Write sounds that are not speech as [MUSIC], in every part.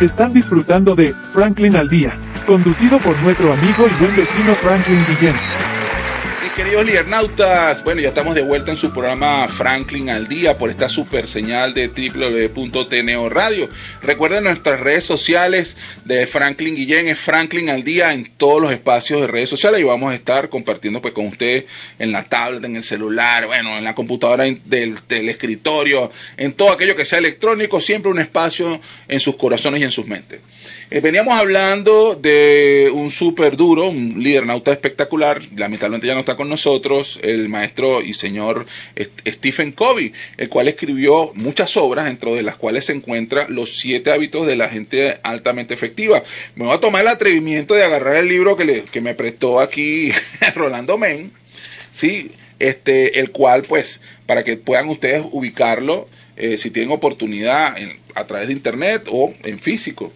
Están disfrutando de Franklin al Día, conducido por nuestro amigo y buen vecino Franklin Guillén queridos liernautas, bueno, ya estamos de vuelta en su programa Franklin al día por esta super señal de www.tneo Radio. Recuerden nuestras redes sociales de Franklin Guillén, es Franklin al día en todos los espacios de redes sociales y vamos a estar compartiendo pues con ustedes en la tablet, en el celular, bueno, en la computadora del, escritorio, en todo aquello que sea electrónico, siempre un espacio en sus corazones y en sus mentes. Eh, veníamos hablando de un súper duro, un líder nauta espectacular, lamentablemente ya no está con nosotros, el maestro y señor Stephen Covey, el cual escribió muchas obras, dentro de las cuales se encuentra Los siete hábitos de la gente altamente efectiva. Me voy a tomar el atrevimiento de agarrar el libro que, le, que me prestó aquí [LAUGHS] Rolando Men, ¿sí? este, el cual, pues, para que puedan ustedes ubicarlo, eh, si tienen oportunidad a través de internet o en físico.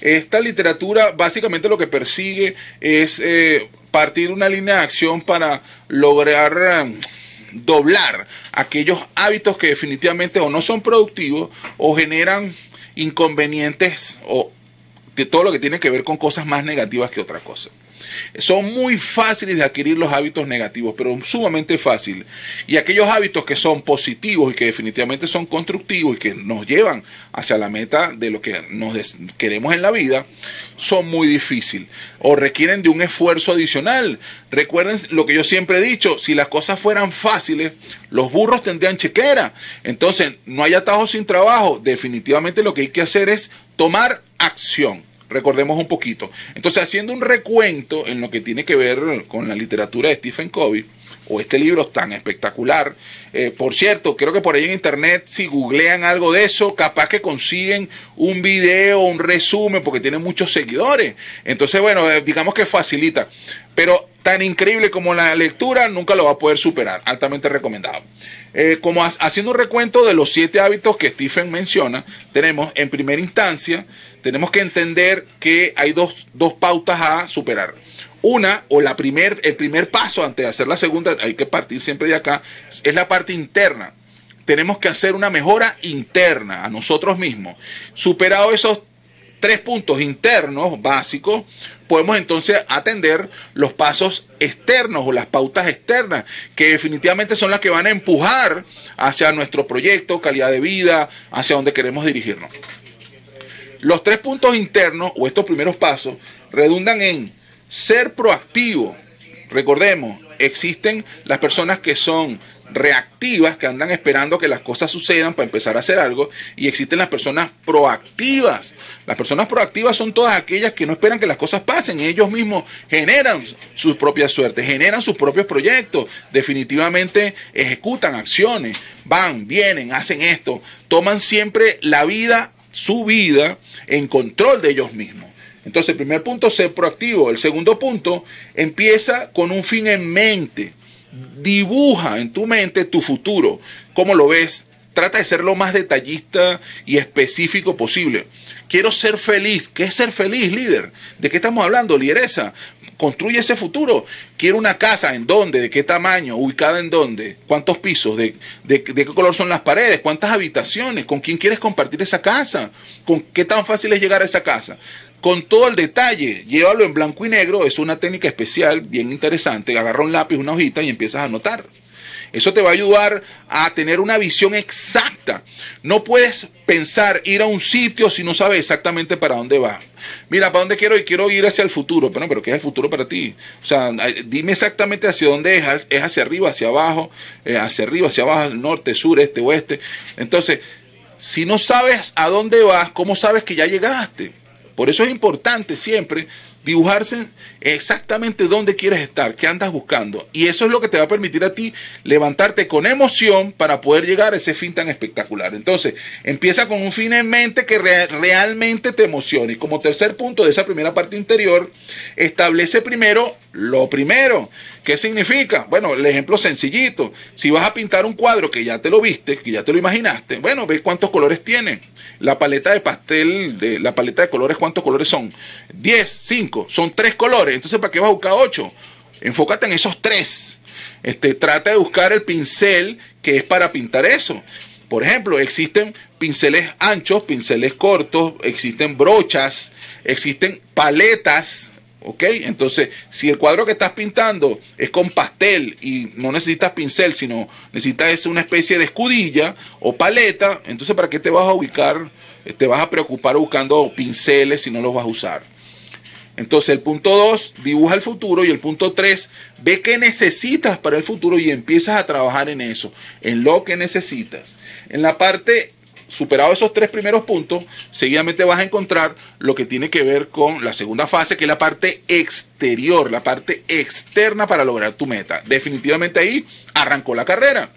Esta literatura básicamente lo que persigue es eh, partir una línea de acción para lograr eh, doblar aquellos hábitos que definitivamente o no son productivos o generan inconvenientes o de todo lo que tiene que ver con cosas más negativas que otra cosa. Son muy fáciles de adquirir los hábitos negativos, pero sumamente fácil. Y aquellos hábitos que son positivos y que definitivamente son constructivos y que nos llevan hacia la meta de lo que nos queremos en la vida, son muy difíciles o requieren de un esfuerzo adicional. Recuerden lo que yo siempre he dicho, si las cosas fueran fáciles, los burros tendrían chequera. Entonces, no hay atajos sin trabajo. Definitivamente lo que hay que hacer es tomar acción. Recordemos un poquito. Entonces, haciendo un recuento en lo que tiene que ver con la literatura de Stephen Covey, o este libro tan espectacular. Eh, por cierto, creo que por ahí en internet, si googlean algo de eso, capaz que consiguen un video, un resumen, porque tiene muchos seguidores. Entonces, bueno, eh, digamos que facilita. Pero tan increíble como la lectura, nunca lo va a poder superar. Altamente recomendado. Eh, como haciendo un recuento de los siete hábitos que Stephen menciona, tenemos en primera instancia, tenemos que entender que hay dos, dos pautas a superar. Una o la primer, el primer paso antes de hacer la segunda, hay que partir siempre de acá, es la parte interna. Tenemos que hacer una mejora interna a nosotros mismos. Superado esos tres puntos internos básicos, podemos entonces atender los pasos externos o las pautas externas, que definitivamente son las que van a empujar hacia nuestro proyecto, calidad de vida, hacia donde queremos dirigirnos. Los tres puntos internos o estos primeros pasos redundan en ser proactivo. Recordemos, existen las personas que son reactivas, que andan esperando que las cosas sucedan para empezar a hacer algo, y existen las personas proactivas. Las personas proactivas son todas aquellas que no esperan que las cosas pasen, ellos mismos generan su propia suerte, generan sus propios proyectos, definitivamente ejecutan acciones, van, vienen, hacen esto, toman siempre la vida, su vida, en control de ellos mismos. Entonces, el primer punto, ser proactivo. El segundo punto, empieza con un fin en mente. Dibuja en tu mente tu futuro. ¿Cómo lo ves? Trata de ser lo más detallista y específico posible. Quiero ser feliz. ¿Qué es ser feliz, líder? ¿De qué estamos hablando? Lideresa. Construye ese futuro. Quiero una casa. ¿En dónde? ¿De qué tamaño? ¿Ubicada en dónde? ¿Cuántos pisos? ¿De, de, qué color son las paredes? ¿Cuántas habitaciones? ¿Con quién quieres compartir esa casa? ¿Con qué tan fácil es llegar a esa casa? Con todo el detalle. Llévalo en blanco y negro, es una técnica especial, bien interesante. Agarra un lápiz, una hojita y empiezas a anotar. Eso te va a ayudar a tener una visión exacta. No puedes pensar ir a un sitio si no sabes exactamente para dónde vas. Mira, ¿para dónde quiero ir? Quiero ir hacia el futuro. Pero, pero ¿qué es el futuro para ti? O sea, dime exactamente hacia dónde es. ¿Es hacia arriba, hacia abajo? Eh, ¿Hacia arriba, hacia abajo? ¿Norte, sur, este, oeste? Entonces, si no sabes a dónde vas, ¿cómo sabes que ya llegaste? Por eso es importante siempre dibujarse exactamente dónde quieres estar, qué andas buscando. Y eso es lo que te va a permitir a ti levantarte con emoción para poder llegar a ese fin tan espectacular. Entonces, empieza con un fin en mente que realmente te emocione. Y como tercer punto de esa primera parte interior, establece primero lo primero. ¿Qué significa? Bueno, el ejemplo sencillito. Si vas a pintar un cuadro que ya te lo viste, que ya te lo imaginaste, bueno, ves cuántos colores tiene. La paleta de pastel, de, la paleta de colores, ¿cuántos colores son? 10, 5, son tres colores. Entonces, ¿para qué vas a buscar 8? Enfócate en esos tres. Este, trata de buscar el pincel que es para pintar eso. Por ejemplo, existen pinceles anchos, pinceles cortos, existen brochas, existen paletas, ¿ok? Entonces, si el cuadro que estás pintando es con pastel y no necesitas pincel, sino necesitas una especie de escudilla o paleta, entonces ¿para qué te vas a ubicar? Te vas a preocupar buscando pinceles si no los vas a usar. Entonces el punto 2 dibuja el futuro y el punto 3 ve qué necesitas para el futuro y empiezas a trabajar en eso, en lo que necesitas. En la parte superado esos tres primeros puntos, seguidamente vas a encontrar lo que tiene que ver con la segunda fase, que es la parte exterior, la parte externa para lograr tu meta. Definitivamente ahí arrancó la carrera.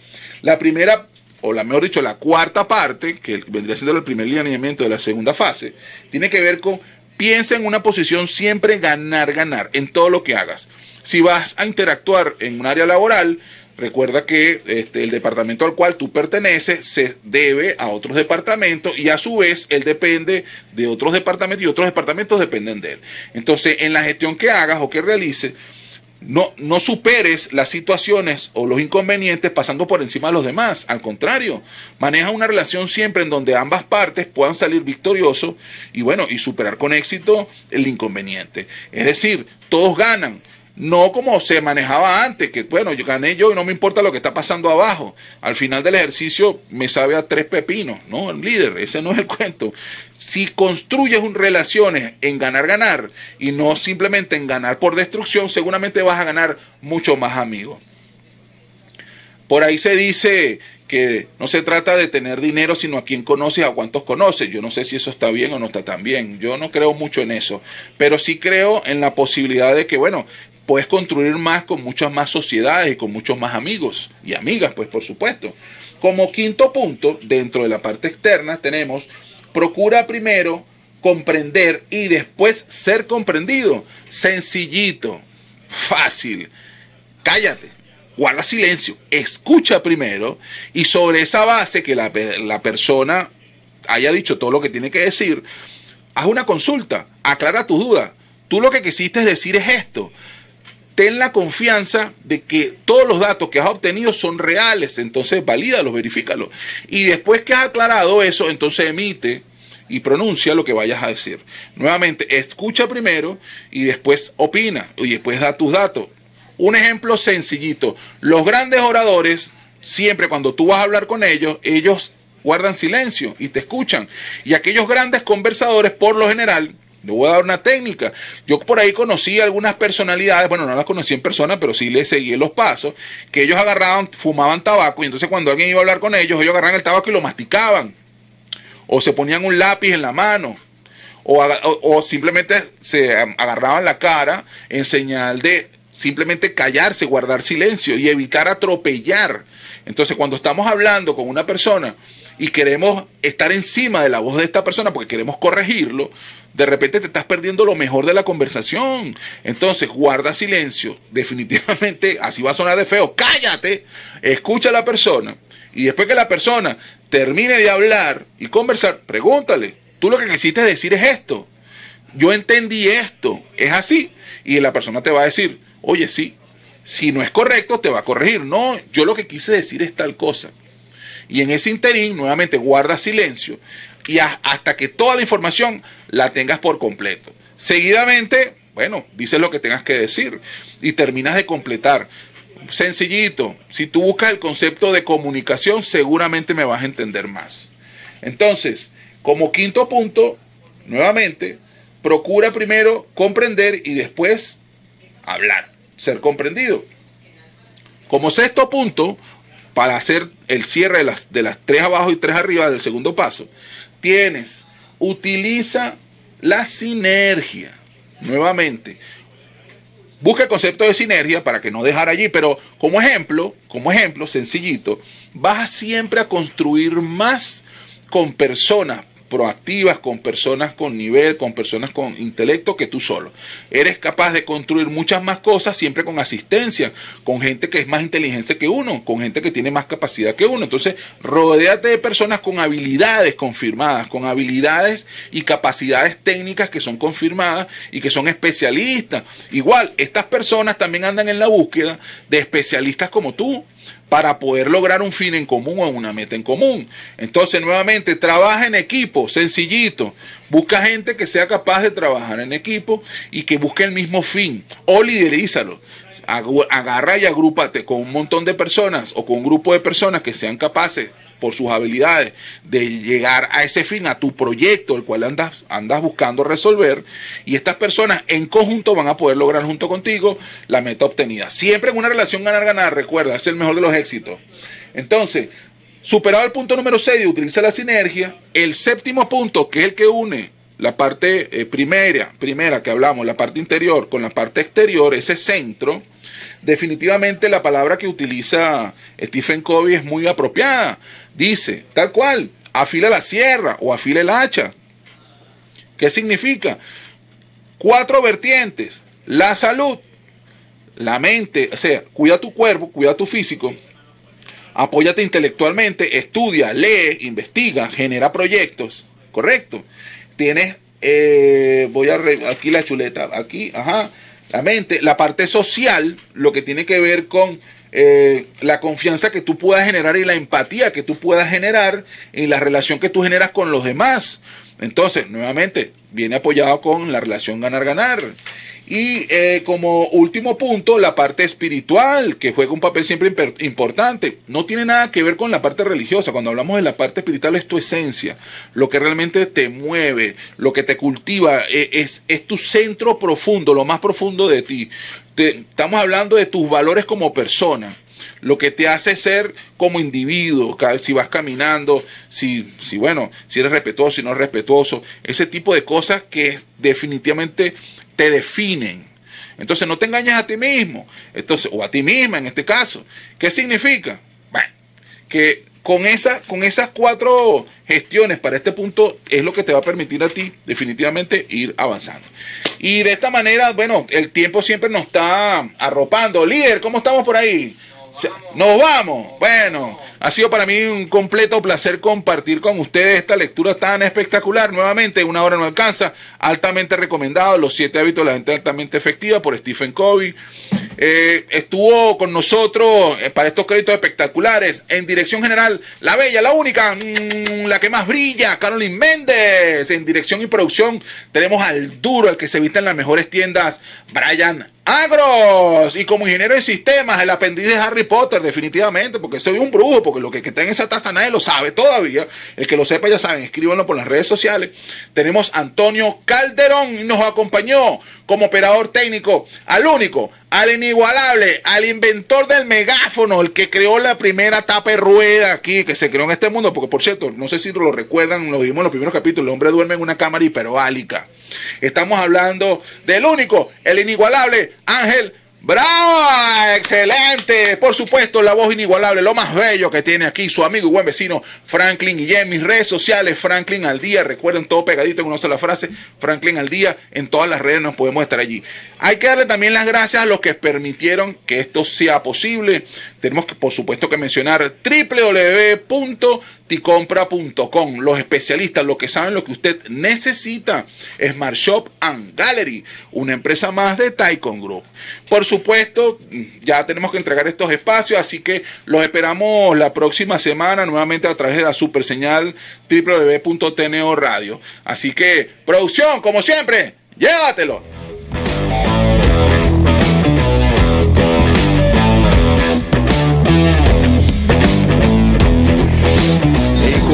La primera, o la mejor dicho, la cuarta parte, que vendría siendo el primer lineamiento de la segunda fase, tiene que ver con Piensa en una posición siempre ganar, ganar en todo lo que hagas. Si vas a interactuar en un área laboral, recuerda que este, el departamento al cual tú perteneces se debe a otros departamentos y a su vez él depende de otros departamentos y otros departamentos dependen de él. Entonces, en la gestión que hagas o que realices, no, no superes las situaciones o los inconvenientes pasando por encima de los demás. Al contrario, maneja una relación siempre en donde ambas partes puedan salir victoriosos y bueno, y superar con éxito el inconveniente. Es decir, todos ganan. No como se manejaba antes, que bueno, yo gané yo y no me importa lo que está pasando abajo. Al final del ejercicio me sabe a tres pepinos, ¿no? El líder, ese no es el cuento. Si construyes un relaciones en ganar, ganar y no simplemente en ganar por destrucción, seguramente vas a ganar mucho más amigos. Por ahí se dice que no se trata de tener dinero, sino a quién conoces, a cuántos conoces. Yo no sé si eso está bien o no está tan bien. Yo no creo mucho en eso, pero sí creo en la posibilidad de que, bueno, puedes construir más con muchas más sociedades y con muchos más amigos y amigas, pues por supuesto. Como quinto punto, dentro de la parte externa tenemos, procura primero comprender y después ser comprendido. Sencillito, fácil. Cállate, guarda silencio, escucha primero y sobre esa base que la, la persona haya dicho todo lo que tiene que decir, haz una consulta, aclara tu duda. Tú lo que quisiste decir es esto ten la confianza de que todos los datos que has obtenido son reales, entonces valídalos, verifícalos. Y después que has aclarado eso, entonces emite y pronuncia lo que vayas a decir. Nuevamente, escucha primero y después opina y después da tus datos. Un ejemplo sencillito. Los grandes oradores, siempre cuando tú vas a hablar con ellos, ellos guardan silencio y te escuchan. Y aquellos grandes conversadores, por lo general, le voy a dar una técnica. Yo por ahí conocí algunas personalidades, bueno, no las conocí en persona, pero sí les seguí los pasos, que ellos agarraban, fumaban tabaco y entonces cuando alguien iba a hablar con ellos, ellos agarraban el tabaco y lo masticaban. O se ponían un lápiz en la mano. O, o simplemente se agarraban la cara en señal de simplemente callarse, guardar silencio y evitar atropellar. Entonces, cuando estamos hablando con una persona y queremos estar encima de la voz de esta persona porque queremos corregirlo, de repente te estás perdiendo lo mejor de la conversación. Entonces, guarda silencio. Definitivamente, así va a sonar de feo. Cállate, escucha a la persona. Y después que la persona termine de hablar y conversar, pregúntale, tú lo que quisiste decir es esto. Yo entendí esto, es así. Y la persona te va a decir, oye, sí, si no es correcto, te va a corregir. No, yo lo que quise decir es tal cosa. Y en ese interín, nuevamente, guarda silencio y hasta que toda la información la tengas por completo. Seguidamente, bueno, dices lo que tengas que decir y terminas de completar. Sencillito, si tú buscas el concepto de comunicación, seguramente me vas a entender más. Entonces, como quinto punto, nuevamente, procura primero comprender y después hablar, ser comprendido. Como sexto punto, para hacer el cierre de las, de las tres abajo y tres arriba del segundo paso, tienes, utiliza la sinergia. Nuevamente, busca el concepto de sinergia para que no dejar allí, pero como ejemplo, como ejemplo sencillito, vas siempre a construir más con personas proactivas, con personas con nivel, con personas con intelecto que tú solo. Eres capaz de construir muchas más cosas siempre con asistencia, con gente que es más inteligente que uno, con gente que tiene más capacidad que uno. Entonces, rodéate de personas con habilidades confirmadas, con habilidades y capacidades técnicas que son confirmadas y que son especialistas. Igual, estas personas también andan en la búsqueda de especialistas como tú para poder lograr un fin en común o una meta en común. Entonces, nuevamente, trabaja en equipo, sencillito. Busca gente que sea capaz de trabajar en equipo y que busque el mismo fin o liderízalo. Agarra y agrúpate con un montón de personas o con un grupo de personas que sean capaces por sus habilidades de llegar a ese fin, a tu proyecto, el cual andas, andas buscando resolver, y estas personas en conjunto van a poder lograr junto contigo la meta obtenida. Siempre en una relación ganar-ganar, recuerda, es el mejor de los éxitos. Entonces, superado el punto número 6, utiliza la sinergia, el séptimo punto, que es el que une la parte eh, primera, primera que hablamos, la parte interior con la parte exterior, ese centro, definitivamente la palabra que utiliza Stephen Covey es muy apropiada. Dice, tal cual, afila la sierra o afila el hacha. ¿Qué significa? Cuatro vertientes. La salud, la mente, o sea, cuida tu cuerpo, cuida tu físico, apóyate intelectualmente, estudia, lee, investiga, genera proyectos, ¿correcto? Tienes, eh, voy a, aquí la chuleta, aquí, ajá, la mente, la parte social, lo que tiene que ver con eh, la confianza que tú puedas generar y la empatía que tú puedas generar en la relación que tú generas con los demás. Entonces, nuevamente, viene apoyado con la relación ganar-ganar. Y eh, como último punto, la parte espiritual, que juega un papel siempre importante. No tiene nada que ver con la parte religiosa. Cuando hablamos de la parte espiritual es tu esencia, lo que realmente te mueve, lo que te cultiva, e, es, es tu centro profundo, lo más profundo de ti estamos hablando de tus valores como persona, lo que te hace ser como individuo, si vas caminando, si, si bueno, si eres respetuoso, si no eres respetuoso, ese tipo de cosas que definitivamente te definen. Entonces no te engañes a ti mismo, entonces, o a ti misma en este caso. ¿Qué significa? Bueno, que con, esa, con esas cuatro gestiones para este punto es lo que te va a permitir a ti definitivamente ir avanzando. Y de esta manera, bueno, el tiempo siempre nos está arropando. Líder, ¿cómo estamos por ahí? Nos vamos. Bueno, ha sido para mí un completo placer compartir con ustedes esta lectura tan espectacular. Nuevamente, una hora no alcanza. Altamente recomendado. Los siete hábitos de la gente altamente efectiva por Stephen Covey. Eh, estuvo con nosotros eh, para estos créditos espectaculares. En dirección general, la bella, la única, mm, la que más brilla, Carolyn Méndez. En dirección y producción, tenemos al duro, el que se viste en las mejores tiendas, Brian Agros y como ingeniero de sistemas, el aprendiz de Harry Potter, definitivamente, porque soy un brujo, porque lo que, está en esa taza nadie lo sabe todavía. El que lo sepa ya saben, escríbanlo por las redes sociales. Tenemos Antonio Calderón y nos acompañó como operador técnico al único, al inigualable, al inventor del megáfono, el que creó la primera tapa de rueda aquí, que se creó en este mundo, porque por cierto, no sé si lo recuerdan, lo vimos en los primeros capítulos, el hombre duerme en una cámara hiperbálica. Estamos hablando del único, el inigualable Ángel ¡Bravo! ¡Excelente! Por supuesto, la voz inigualable, lo más bello que tiene aquí su amigo y buen vecino Franklin en mis redes sociales, Franklin al día. Recuerden todo pegadito en una sola frase, Franklin al día. En todas las redes nos podemos estar allí. Hay que darle también las gracias a los que permitieron que esto sea posible. Tenemos que, por supuesto, que mencionar www.ticompra.com. Los especialistas, los que saben lo que usted necesita. Smart Shop and Gallery, una empresa más de Taikon Group. Por supuesto, ya tenemos que entregar estos espacios, así que los esperamos la próxima semana nuevamente a través de la super señal www.tneo Radio. Así que, producción, como siempre, llévatelo.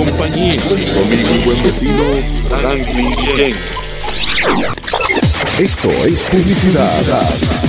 compañía con buen vecino Franklin Esto es publicidad